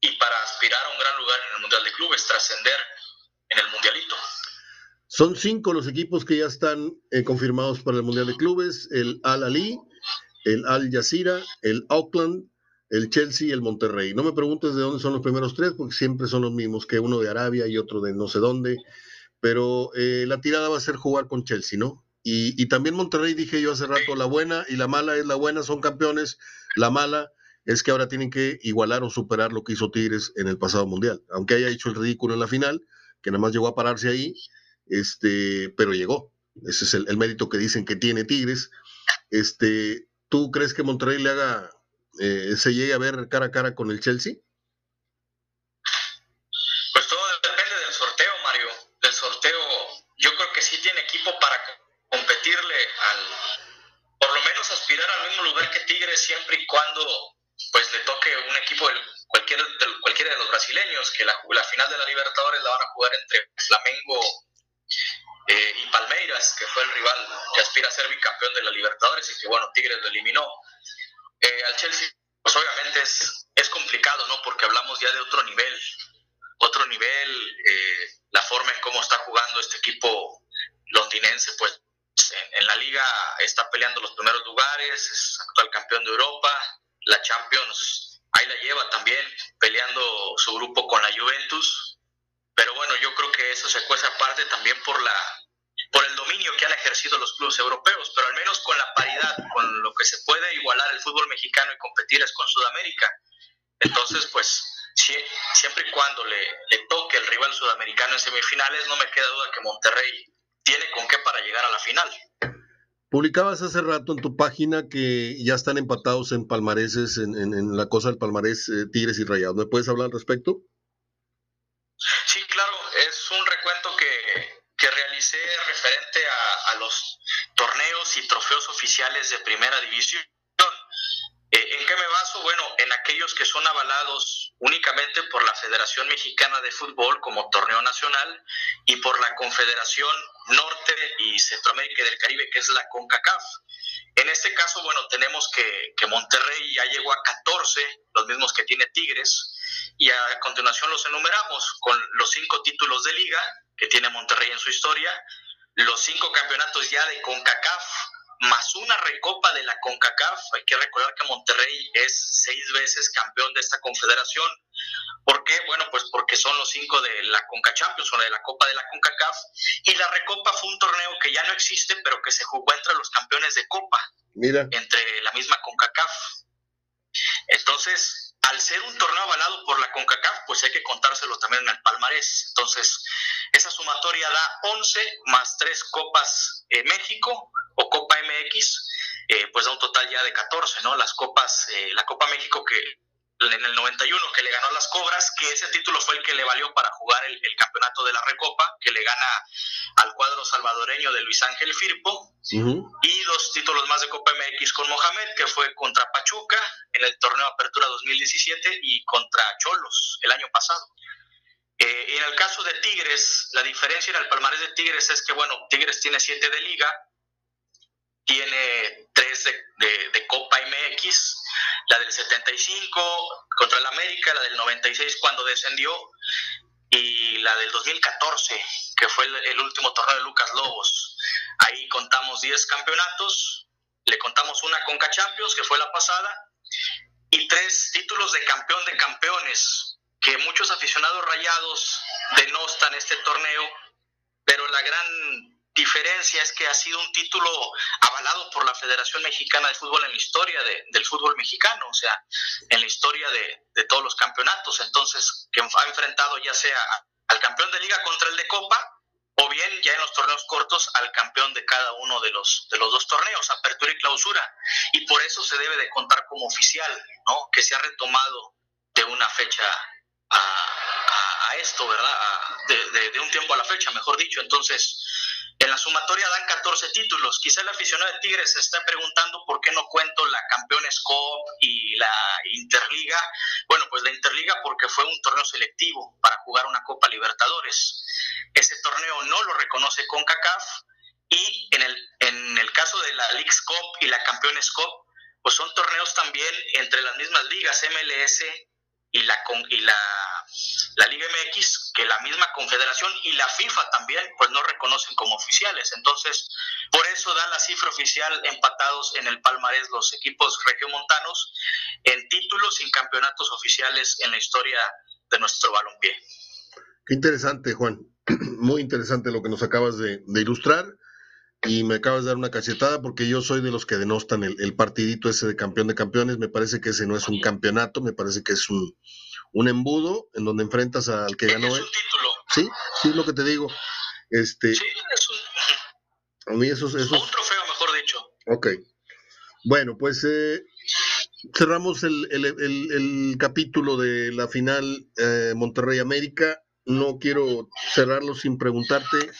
y para aspirar a un gran lugar en el Mundial de Clubes, trascender en el Mundialito. Son cinco los equipos que ya están eh, confirmados para el Mundial de Clubes, el Al Ali, el Al Jazeera, el Auckland, el Chelsea y el Monterrey. No me preguntes de dónde son los primeros tres, porque siempre son los mismos, que uno de Arabia y otro de no sé dónde, pero eh, la tirada va a ser jugar con Chelsea, ¿no? Y, también Monterrey, dije yo hace rato, la buena y la mala es la buena, son campeones, la mala es que ahora tienen que igualar o superar lo que hizo Tigres en el pasado mundial. Aunque haya hecho el ridículo en la final, que nada más llegó a pararse ahí, este, pero llegó. Ese es el, mérito que dicen que tiene Tigres. Este, ¿Tú crees que Monterrey le haga, eh, se llegue a ver cara a cara con el Chelsea? Pues todo depende del sorteo, Mario. Del sorteo, yo creo que sí tiene equipo para competirle al, por lo menos aspirar al mismo lugar que Tigres siempre y cuando pues le toque un equipo, del, cualquiera, de, cualquiera de los brasileños, que la, la, final de la Libertadores la van a jugar entre Flamengo eh, y Palmeiras, que fue el rival que aspira a ser bicampeón de la Libertadores y que, bueno, Tigres lo eliminó. Eh, al Chelsea, pues obviamente es, es complicado, ¿no? Porque hablamos ya de otro nivel, otro nivel, eh, la forma en cómo está jugando este equipo londinense, pues en, en, la liga está peleando los primeros lugares, es actual campeón de Europa, la Champions ahí la lleva también, peleando su grupo con la Juventus. Pero bueno, yo creo que eso se cuece aparte también por la por el dominio que han ejercido los clubes europeos, pero al menos con la paridad, con lo que se puede igualar el fútbol mexicano y competir es con Sudamérica. Entonces, pues, siempre y cuando le, le toque el rival sudamericano en semifinales, no me queda duda que Monterrey tiene con qué para llegar a la final. Publicabas hace rato en tu página que ya están empatados en palmareses, en, la cosa del palmarés eh, Tigres y Rayados. ¿Me puedes hablar al respecto? Sí, claro, es un recuento que, que realicé referente a, los torneos y trofeos oficiales de primera división. Eh, en qué me baso? Bueno, en aquellos que son avalados únicamente por la Federación Mexicana de Fútbol como torneo nacional y por la Confederación Norte y Centroamérica y del Caribe, que es la CONCACAF. En este caso, bueno, tenemos que Monterrey ya llegó a 14, los mismos que tiene Tigres, y a continuación los enumeramos con los cinco títulos de liga que tiene Monterrey en su historia, los cinco campeonatos ya de CONCACAF, más una recopa de la CONCACAF. Hay que recordar que Monterrey es seis veces campeón de esta confederación. ¿Por qué? Bueno, pues porque son los cinco de la CONCA Champions o de la Copa de la CONCACAF. Y la recopa fue un torneo que ya no existe, pero que se jugó entre los campeones de Copa. Mira. Entre la misma CONCACAF. Entonces, al ser un torneo avalado por la CONCACAF, pues hay que contárselo también en el palmarés. Entonces, esa sumatoria da 11 más 3 Copas eh, México o Copa MX, eh, pues da un total ya de 14, ¿no? Las Copas, eh, la Copa México que en el 91 que le ganó a las Cobras, que ese título fue el que le valió para jugar el, campeonato de la Recopa, que le gana al cuadro salvadoreño de Luis Ángel Firpo, y dos títulos más de Copa MX con Mohamed, que fue contra Pachuca en el torneo Apertura 2017 y contra Cholos el año pasado. Eh, en el caso de Tigres, la diferencia en el palmarés de Tigres es que, bueno, Tigres tiene siete de liga, tiene tres de, Copa MX, la del 75 contra el América, la del 96 cuando descendió y la del 2014, que fue el, último torneo de Lucas Lobos. Ahí contamos 10 campeonatos, le contamos una Conca Champions, que fue la pasada, y tres títulos de campeón de campeones, que muchos aficionados rayados denostan este torneo, pero la gran diferencia es que ha sido un título avalado por la Federación Mexicana de Fútbol en la historia del fútbol mexicano, o sea, en la historia de, todos los campeonatos. Entonces, que ha enfrentado ya sea al campeón de liga contra el de copa, o bien ya en los torneos cortos al campeón de cada uno de los, de los dos torneos, apertura y clausura. Y por eso se debe de contar como oficial, ¿no? Que se ha retomado de una fecha a, esto, ¿verdad? de, de un tiempo a la fecha, mejor dicho. Entonces, en la sumatoria dan 14 títulos. Quizá el aficionado de Tigres se está preguntando por qué no cuento la Campeones Cup y la Interliga. Bueno, pues la Interliga porque fue un torneo selectivo para jugar una Copa Libertadores. Ese torneo no lo reconoce CONCACAF y en el, en el caso de la Leagues Cup y la Campeones Cup, pues son torneos también entre las mismas ligas, MLS y la, y la la Liga MX, que la misma Confederación y la FIFA también, pues no reconocen como oficiales. Entonces, por eso dan la cifra oficial empatados en el palmarés los equipos regiomontanos en títulos y campeonatos oficiales en la historia de nuestro balompié. Qué interesante, Juan. Muy interesante lo que nos acabas de, ilustrar y me acabas de dar una cachetada porque yo soy de los que denostan el, el, partidito ese de campeón de campeones. Me parece que ese no es un campeonato, me parece que es un, un embudo en donde enfrentas al que ganó. Es un título. Sí, sí, es lo que te digo. Este, sí, es un... A mí eso, eso... Un trofeo, mejor dicho. Ok. Bueno, pues eh, cerramos el, el, el, capítulo de la final eh, Monterrey América. No quiero cerrarlo sin preguntarte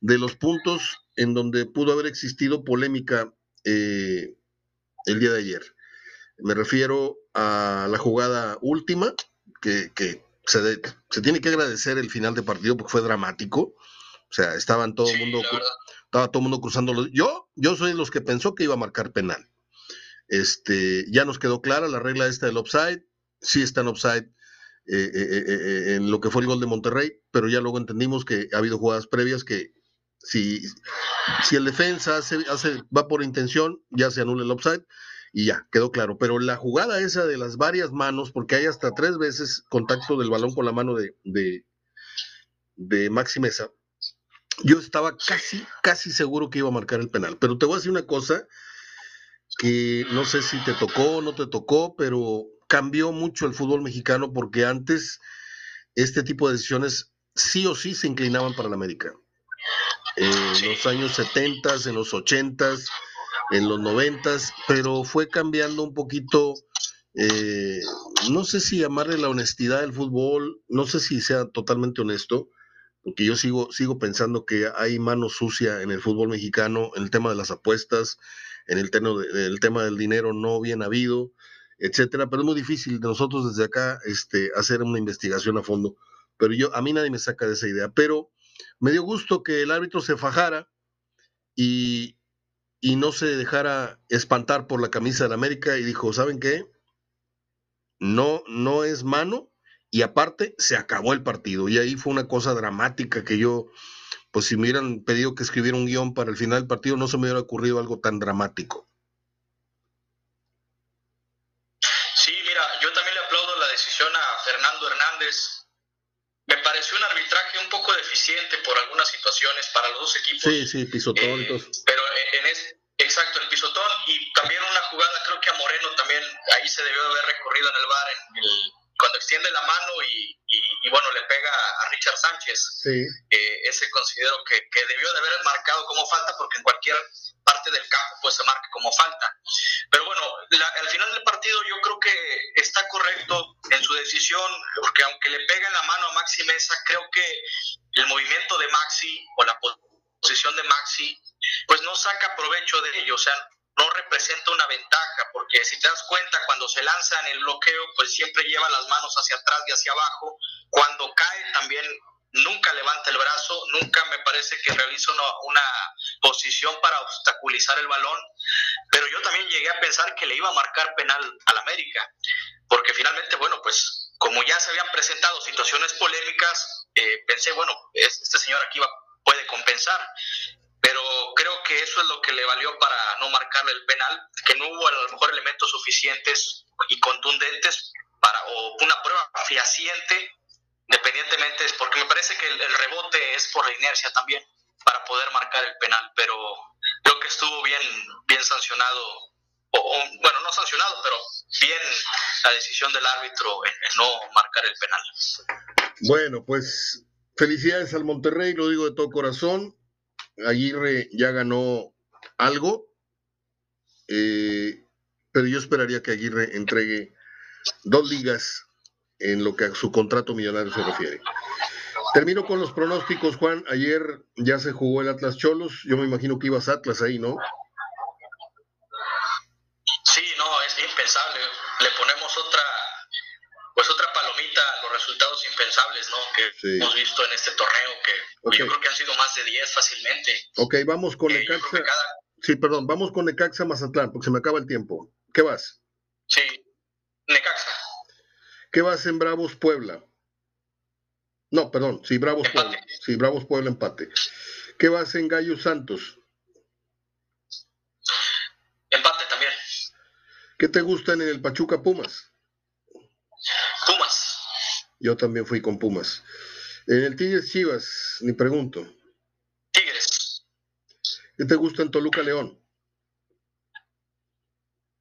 de los puntos en donde pudo haber existido polémica eh, el día de ayer. Me refiero a la jugada última, que, se, se, tiene que agradecer el final de partido porque fue dramático. O sea, estaban todo el mundo, estaba todo el mundo cruzando los. Yo, yo soy de los que pensó que iba a marcar penal. Este, ya nos quedó clara la regla esta del offside. Sí está en offside eh, eh, eh, en lo que fue el gol de Monterrey, pero ya luego entendimos que ha habido jugadas previas que si, si el defensa hace, hace, va por intención, ya se anula el offside y ya, quedó claro. Pero la jugada esa de las varias manos, porque hay hasta tres veces contacto del balón con la mano de, de, de Maxi Mesa, yo estaba casi, casi seguro que iba a marcar el penal. Pero te voy a decir una cosa que no sé si te tocó o no te tocó, pero cambió mucho el fútbol mexicano porque antes este tipo de decisiones sí o sí se inclinaban para la América. En los años 70, en los 80, en los noventas, pero fue cambiando un poquito, eh, no sé si llamarle la honestidad del fútbol, no sé si sea totalmente honesto, porque yo sigo, sigo pensando que hay mano sucia en el fútbol mexicano, en el tema de las apuestas, en el, tema, del dinero no bien habido, etcétera, pero es muy difícil de nosotros desde acá este, hacer una investigación a fondo. Pero yo, a mí nadie me saca de esa idea. Pero me dio gusto que el árbitro se fajara y, y no se dejara espantar por la camisa de la América y dijo, ¿saben qué? No, no es mano y aparte se acabó el partido. Y ahí fue una cosa dramática que yo, pues si me hubieran pedido que escribiera un guion para el final del partido, no se me hubiera ocurrido algo tan dramático. Sí, mira, yo también le aplaudo la decisión a Fernando Hernández. Me pareció un arbitraje un poco deficiente por algunas situaciones para los dos equipos. Sí, sí, pisotón eh, Pero en, ese, exacto, el pisotón y también una jugada, creo que a Moreno también ahí se debió haber recorrido en el bar en el cuando extiende la mano y, bueno, le pega a Richard Sánchez, eh, ese considero que, debió de haber marcado como falta porque en cualquier parte del campo pues se marca como falta. Pero bueno, al final del partido yo creo que está correcto en su decisión, porque aunque le pega en la mano a Maxi Mesa, creo que el movimiento de Maxi o la posición de Maxi pues no saca provecho de ello, o sea, no representa una ventaja, porque si te das cuenta, cuando se lanza en el bloqueo, pues siempre lleva las manos hacia atrás y hacia abajo. Cuando cae también nunca levanta el brazo, nunca me parece que realiza una, posición para obstaculizar el balón, pero yo también llegué a pensar que le iba a marcar penal al América, porque finalmente, bueno, pues como ya se habían presentado situaciones polémicas, eh, pensé, bueno, este señor aquí va, puede compensar, pero creo que eso es lo que le valió para no marcarle el penal, que no hubo a lo mejor elementos suficientes y contundentes para, o una prueba fehaciente, independientemente, porque me parece que el, rebote es por la inercia también, para poder marcar el penal, pero creo que estuvo bien, bien sancionado, o, bueno, no sancionado, pero bien la decisión del árbitro en no marcar el penal. Bueno, pues felicidades al Monterrey, lo digo de todo corazón Aguirre ya ganó algo, eh, pero yo esperaría que Aguirre entregue dos ligas en lo que a su contrato millonario se refiere. Termino con los pronósticos, Juan. Ayer ya se jugó el Atlas Cholos. Yo me imagino que ibas Atlas ahí, ¿no? Sí, no, es impensable. Le ponemos otra ¿no? Que hemos visto en este torneo, que yo creo que han sido más de 10 fácilmente. Ok, vamos con Necaxa. Sí, perdón, vamos con Necaxa Mazatlán, porque se me acaba el tiempo. ¿Qué vas? Sí, Necaxa. ¿Qué vas en Bravos Puebla? No, perdón, sí, Bravos Puebla. Sí, Bravos Puebla empate. ¿Qué vas en Gallo Santos? Empate también. ¿Qué te gustan en el Pachuca Pumas? Pumas. Yo también fui con Pumas. En el Tigres Chivas, ni pregunto. Tigres. ¿Qué te gusta en Toluca León?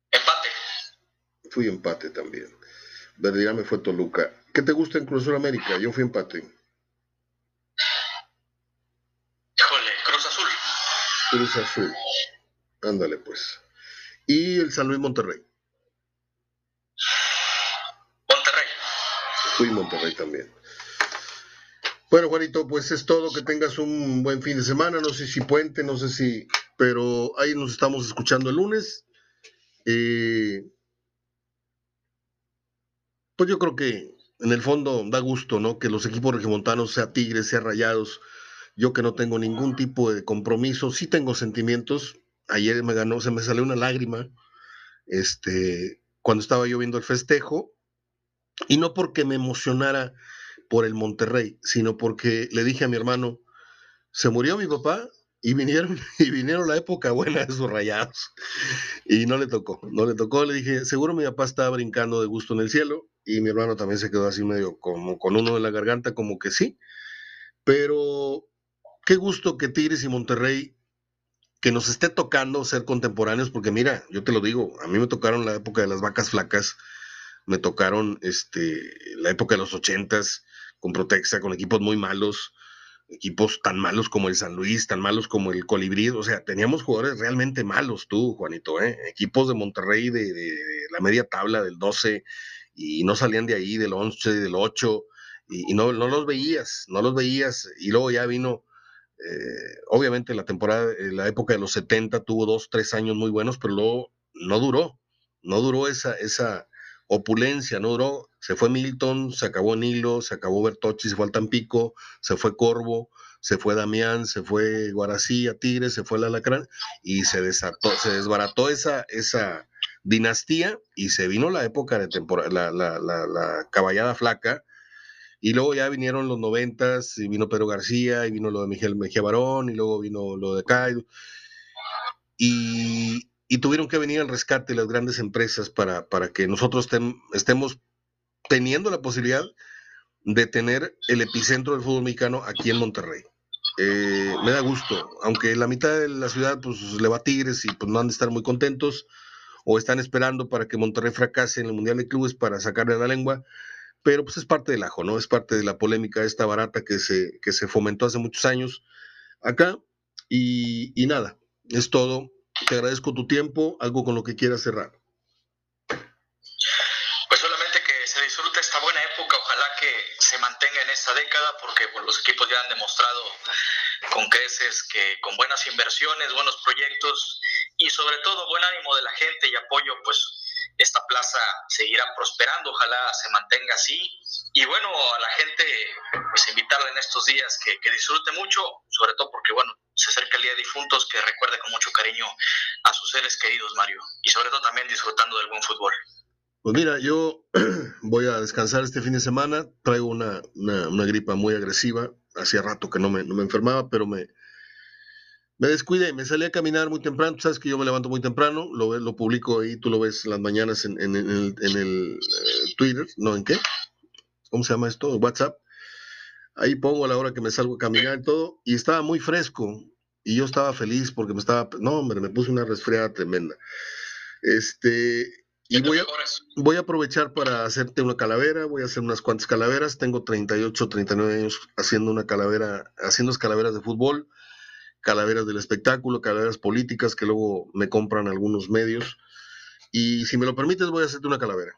Empate. Fui empate también. me fue Toluca. ¿Qué te gusta en Cruz Azul América? Yo fui empate. Híjole, Cruz Azul. Cruz Azul. Ándale pues. Y el San Luis Monterrey. Fui Monterrey también. Bueno, Juanito, pues es todo. Que tengas un buen fin de semana. No sé si puente, no sé si. Pero ahí nos estamos escuchando el lunes. Eh, pues yo creo que en el fondo da gusto, ¿no? Que los equipos regimontanos, sea Tigres, sea Rayados, yo que no tengo ningún tipo de compromiso, sí tengo sentimientos. Ayer me ganó, se me salió una lágrima, este, cuando estaba yo viendo el festejo, y no porque me emocionara por el Monterrey, sino porque le dije a mi hermano, se murió mi papá y vinieron, y vinieron la época buena de sus rayados. Y no le tocó, no le tocó. Le dije, seguro mi papá estaba brincando de gusto en el cielo. Y mi hermano también se quedó así medio como con uno en la garganta, como que sí. Pero qué gusto que Tigres y Monterrey, que nos esté tocando ser contemporáneos, porque mira, yo te lo digo, a mí me tocaron la época de las vacas flacas me tocaron este, la época de los ochentas con Protexa, con equipos muy malos, equipos tan malos como el San Luis, tan malos como el Colibrí, o sea, teníamos jugadores realmente malos tú, Juanito, ¿eh? equipos de Monterrey de, la media tabla del 12 y no salían de ahí, del 11, del 8, y, no, no los veías, no los veías, y luego ya vino, eh, obviamente la temporada, la época de los 70 tuvo dos, tres años muy buenos, pero luego no duró, no duró esa, esa opulencia, no duró, se fue Milton, se acabó Nilo, se acabó Bertocci, se fue al Tampico, se fue Corvo, se fue Damián, se fue Guarací a Tigres, se fue el Alacrán y se desató, se desbarató esa, esa dinastía y se vino la época de temporada, la, la, caballada flaca, y luego ya vinieron los noventas, y vino Pedro García, y vino lo de Miguel Mejía Barón, y luego vino lo de Caido. Y, y, tuvieron que venir al rescate las grandes empresas para, para que nosotros estemos teniendo la posibilidad de tener el epicentro del fútbol mexicano aquí en Monterrey. Eh, me da gusto, aunque la mitad de la ciudad pues le va a Tigres y pues no han de estar muy contentos, o están esperando para que Monterrey fracase en el Mundial de Clubes para sacarle la lengua, pero pues es parte del ajo, ¿no? Es parte de la polémica esta barata que se, que se fomentó hace muchos años acá, y, y nada, es todo. Te agradezco tu tiempo, algo con lo que quieras cerrar. se mantenga en esta década porque los equipos ya han demostrado con creces que con buenas inversiones, buenos proyectos y sobre todo buen ánimo de la gente y apoyo, pues esta plaza seguirá prosperando, ojalá se mantenga así. Y bueno, a la gente, pues invitarla en estos días que, que disfrute mucho, sobre todo porque, bueno, se acerca el Día de Difuntos, que recuerde con mucho cariño a sus seres queridos, Mario, y sobre todo también disfrutando del buen fútbol. Pues mira, yo voy a descansar este fin de semana. Traigo una, una, gripa muy agresiva. Hacía rato que no me, no me enfermaba, pero me, me descuidé. Me salí a caminar muy temprano. Tú sabes que yo me levanto muy temprano. Lo, lo publico ahí. Tú lo ves las mañanas en, en, el, en el eh, Twitter. ¿No? ¿En qué? ¿Cómo se llama esto? WhatsApp. Ahí pongo a la hora que me salgo a caminar y todo. Y estaba muy fresco. Y yo estaba feliz porque me estaba. No, hombre, me puse una resfriada tremenda. Este, y voy a, voy a, aprovechar para hacerte una calavera, voy a hacer unas cuantas calaveras. Tengo 38, 39 años haciendo una calavera, haciendo calaveras de fútbol, calaveras del espectáculo, calaveras políticas que luego me compran algunos medios. Y si me lo permites, voy a hacerte una calavera.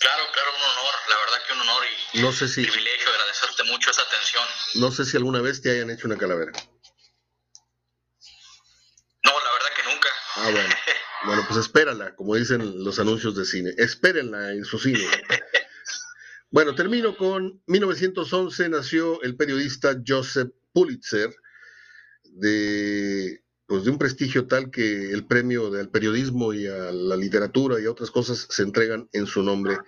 Claro, claro, un honor, la verdad que un honor y no sé si, privilegio agradecerte mucho esa atención. No sé si alguna vez te hayan hecho una calavera. No, la verdad que nunca. Ah, bueno. Bueno, pues espérala, como dicen los anuncios de cine. Espérenla en su cine. Bueno, termino con 1911 nació el periodista Joseph Pulitzer, de, pues de un prestigio tal que el premio al periodismo y a la literatura y a otras cosas se entregan en su nombre.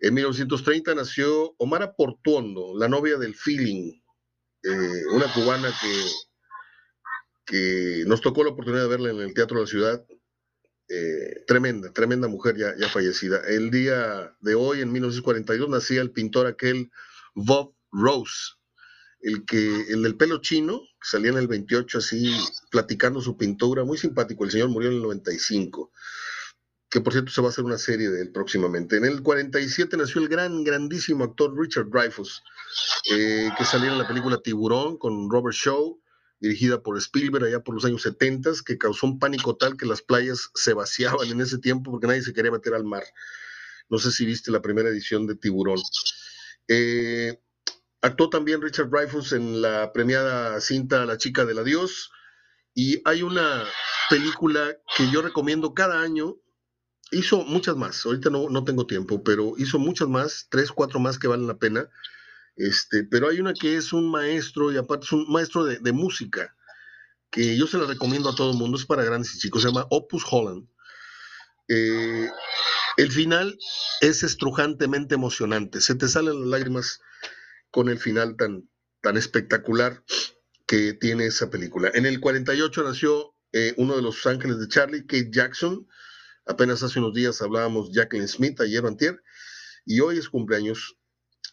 En 1930 nació Omar Portuondo, la novia del feeling, eh, una cubana que, que nos tocó la oportunidad de verla en el Teatro de la Ciudad eh, tremenda, tremenda mujer ya, ya fallecida. El día de hoy, en 1942, nacía el pintor aquel Bob Rose, el que el del pelo chino, que salía en el 28 así platicando su pintura, muy simpático. El señor murió en el 95, que por cierto se va a hacer una serie de él próximamente. En el 47 nació el gran, grandísimo actor Richard Dreyfuss, eh, que salió en la película Tiburón con Robert Shaw dirigida por Spielberg allá por los años 70, que causó un pánico tal que las playas se vaciaban en ese tiempo porque nadie se quería meter al mar. No sé si viste la primera edición de Tiburón. Eh, actuó también Richard Dreyfuss en la premiada cinta La chica del adiós. Y hay una película que yo recomiendo cada año. Hizo muchas más, ahorita no, no tengo tiempo, pero hizo muchas más, tres, cuatro más que valen la pena este, pero hay una que es un maestro y aparte es un maestro de, música que yo se la recomiendo a todo el mundo, es para grandes y chicos, se llama Opus Holland. Eh, el final es estrujantemente emocionante, se te salen las lágrimas con el final tan, tan espectacular que tiene esa película. En el 48 nació eh, uno de los ángeles de Charlie, Kate Jackson. Apenas hace unos días hablábamos Jacqueline Smith, ayer antier, y hoy es cumpleaños.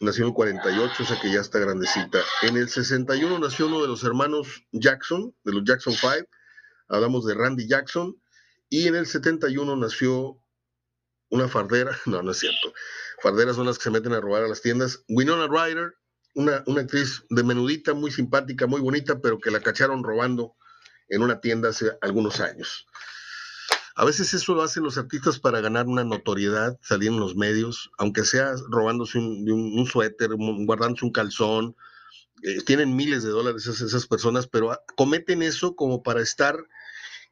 Nació en el 48, o sea que ya está grandecita. En el 61 nació uno de los hermanos Jackson, de los Jackson 5, hablamos de Randy Jackson, y en el 71 nació una fardera, no, no es cierto, farderas son las que se meten a robar a las tiendas, Winona Ryder, una, una actriz de menudita, muy simpática, muy bonita, pero que la cacharon robando en una tienda hace algunos años. A veces eso lo hacen los artistas para ganar una notoriedad, salir en los medios, aunque sea robándose un, suéter, guardándose un calzón. Eh, tienen miles de dólares esas, personas, pero cometen eso como para estar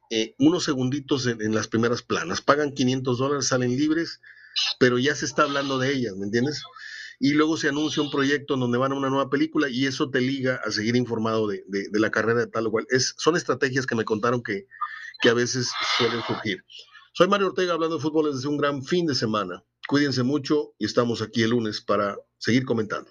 eh, unos segunditos en, las primeras planas. Pagan 500 dólares, salen libres, pero ya se está hablando de ellas, ¿me entiendes? Y luego se anuncia un proyecto en donde van a una nueva película y eso te liga a seguir informado de, la carrera de tal o cual. Es, son estrategias que me contaron que, que a veces suelen surgir. Soy Mario Ortega hablando de fútbol desde un gran fin de semana. Cuídense mucho y estamos aquí el lunes para seguir comentando.